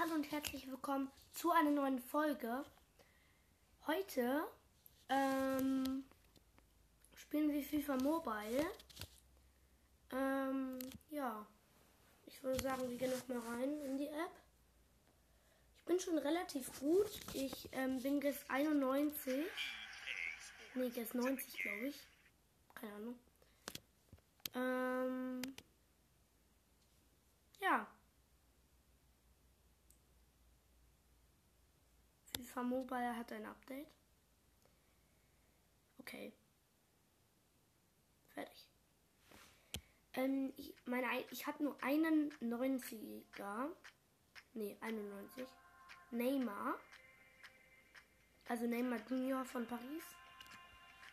Hallo und herzlich willkommen zu einer neuen Folge. Heute ähm, spielen wir FIFA Mobile. Ähm, ja, ich würde sagen, wir gehen noch mal rein in die App. Ich bin schon relativ gut. Ich ähm, bin jetzt 91. Nee, jetzt 90, glaube ich. Keine Ahnung. Ähm, ja. FIFA Mobile hat ein Update. Okay. Fertig. Ähm, ich meine, ich habe nur einen 90er. Nee, 91. Neymar. Also Neymar Junior von Paris.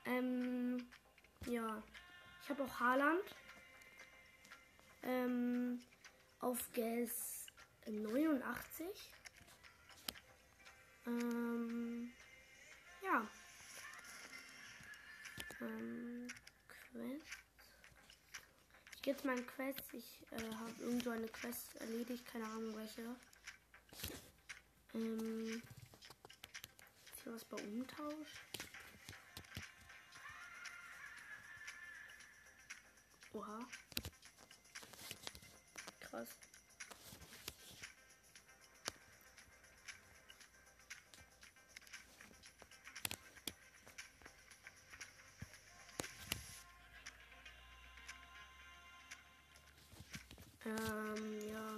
Ähm, ja. Ich habe auch Haaland. Ähm, auf Gas 89. Ähm, ja. Ähm, Quest. Ich gehe jetzt mal in Quest. Ich äh, habe irgendwo eine Quest erledigt. Keine Ahnung welche. Ähm, ist hier was bei Umtausch? Oha. Krass. Ähm, ja.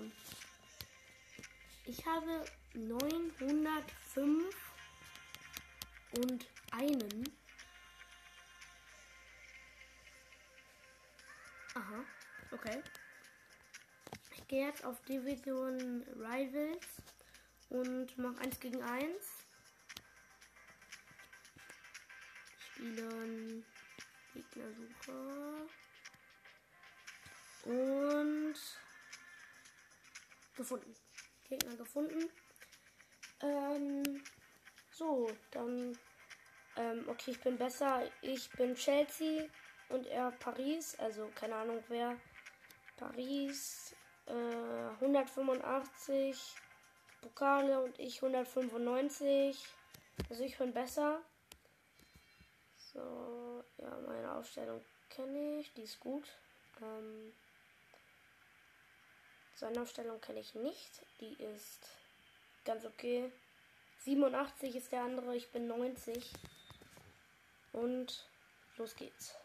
Ich habe 905 und einen. Aha, okay. Ich gehe jetzt auf Division Rivals und mache 1 gegen 1. Spielen Gegnersuche. Und gefunden. Gegner gefunden. Ähm, so, dann. Ähm, okay, ich bin besser. Ich bin Chelsea und er Paris. Also keine Ahnung wer. Paris äh, 185 Pokale und ich 195. Also ich bin besser. So, ja, meine Aufstellung kenne ich. Die ist gut. Ähm, seine Aufstellung kenne ich nicht. Die ist ganz okay. 87 ist der andere, ich bin 90. Und los geht's.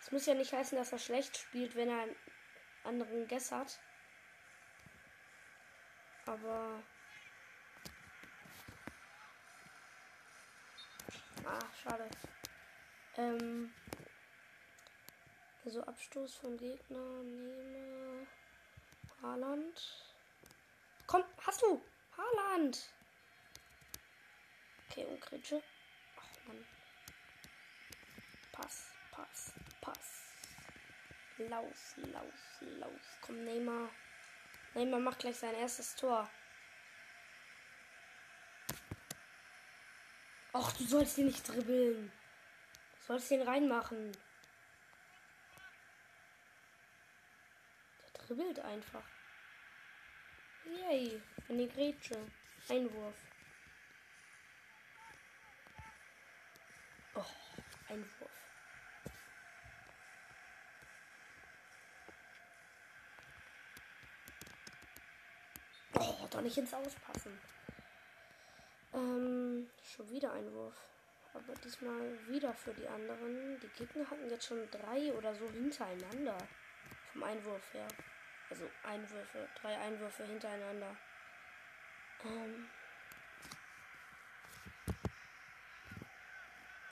Es muss ja nicht heißen, dass er schlecht spielt, wenn er einen anderen Guess hat. Aber. Ah, schade. Ähm. Also Abstoß von Gegner nehme. Haaland. Komm, hast du! Haaland! Okay, und Kritsche. Ach man. Pass, Pass, Pass. Lauf, lauf, lauf. Komm, Neymar. Neymar macht gleich sein erstes Tor. Ach, du sollst ihn nicht dribbeln. Du sollst ihn reinmachen. Dribbelt einfach. Yay, eine Grätsche. Einwurf. Oh, Einwurf. Oh, doch nicht ins Auspassen. Ähm, schon wieder Einwurf. Aber diesmal wieder für die anderen. Die Gegner hatten jetzt schon drei oder so hintereinander. Vom Einwurf her. Also Einwürfe, drei Einwürfe hintereinander. Ähm.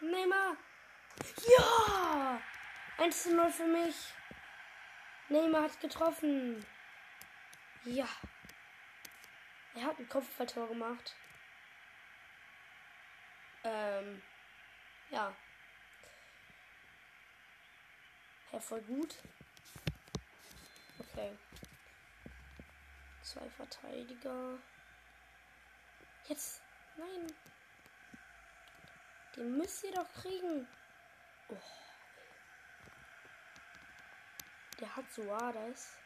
Neymar! Ja! 1 zu 0 für mich. Neymar hat getroffen. Ja. Er hat ein Kopfballtor gemacht. Ähm. Ja. Ja, voll gut. Okay. Zwei Verteidiger. Jetzt. Nein. Den müsst ihr doch kriegen. Oh. Der hat so Suarez.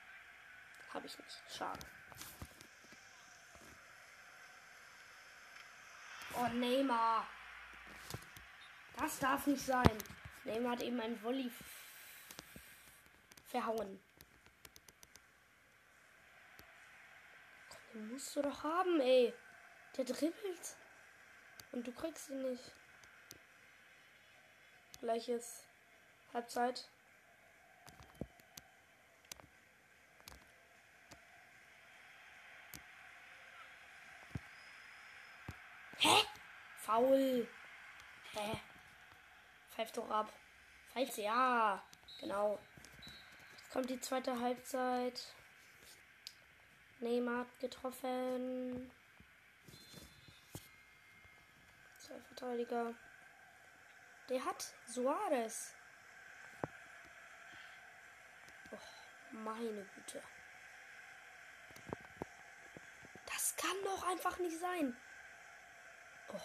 Habe ich nicht. Schade. Oh, Neymar. Das darf nicht sein. Neymar hat eben einen Volley verhauen. Musst du doch haben, ey. Der dribbelt. Und du kriegst ihn nicht. Gleiches Halbzeit. Hä? Faul. Hä? Pfeift doch ab. Pfeift ja. Genau. Jetzt kommt die zweite Halbzeit. Neymar hat getroffen. Zwei Verteidiger. Der hat Suarez. Oh, meine Güte. Das kann doch einfach nicht sein. Oh.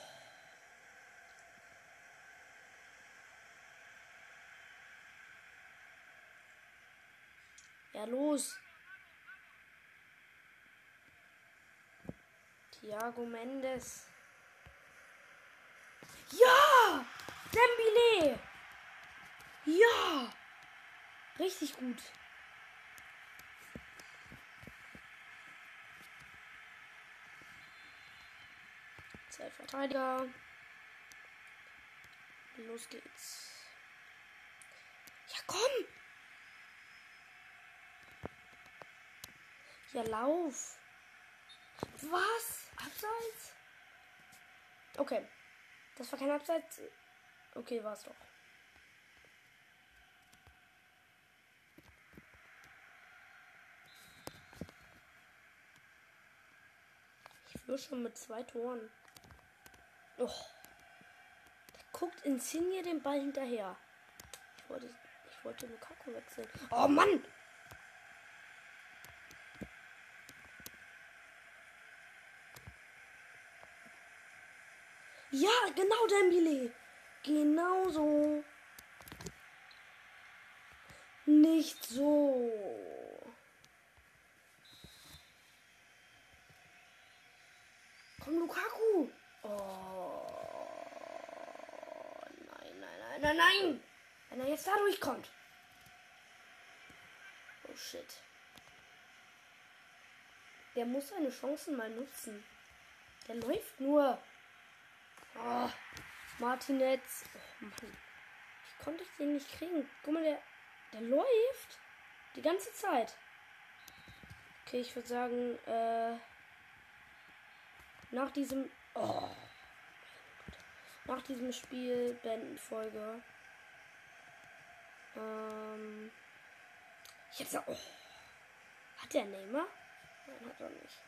Ja, los. Thiago Mendes. Ja! Dembele! Ja! Richtig gut. Zwei Verteidiger. Los geht's. Ja, komm! Ja, lauf. Was? Abseits? Okay. Das war kein Abseits. Okay, war es doch. Ich führe schon mit zwei Toren. Oh. Der guckt Insigne den Ball hinterher. Ich wollte, ich wollte Lukaku wechseln. Oh Mann! Ja, genau, Dembele. Genau so. Nicht so. Komm, Lukaku. Oh. Nein, nein, nein, nein, nein. Wenn er jetzt da durchkommt. Oh shit. Der muss seine Chancen mal nutzen. Der läuft nur. Oh, Martinez. Oh Mann. Wie konnte ich den nicht kriegen? Guck mal, der, der läuft die ganze Zeit. Okay, ich würde sagen, äh, nach diesem. Oh, nach diesem Spiel beenden Folge. Ähm. Ich gesagt, oh. Hat der Neymar? Nein, hat er nicht.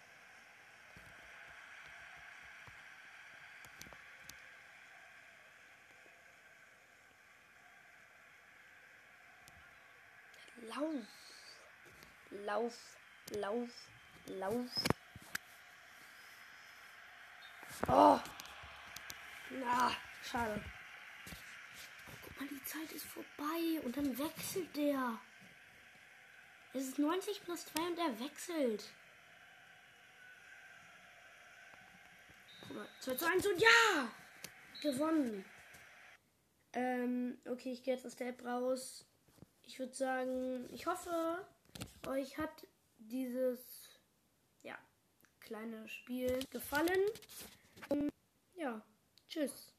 Lauf. Lauf. Lauf. Lauf. Oh. Na, schade. Guck mal, die Zeit ist vorbei und dann wechselt der. Es ist 90 plus 2 und er wechselt. Guck mal, 2 zu 1 und ja! Gewonnen. Ähm, okay, ich gehe jetzt aus der App raus ich würde sagen, ich hoffe, euch hat dieses ja, kleine Spiel gefallen. Und ja, tschüss.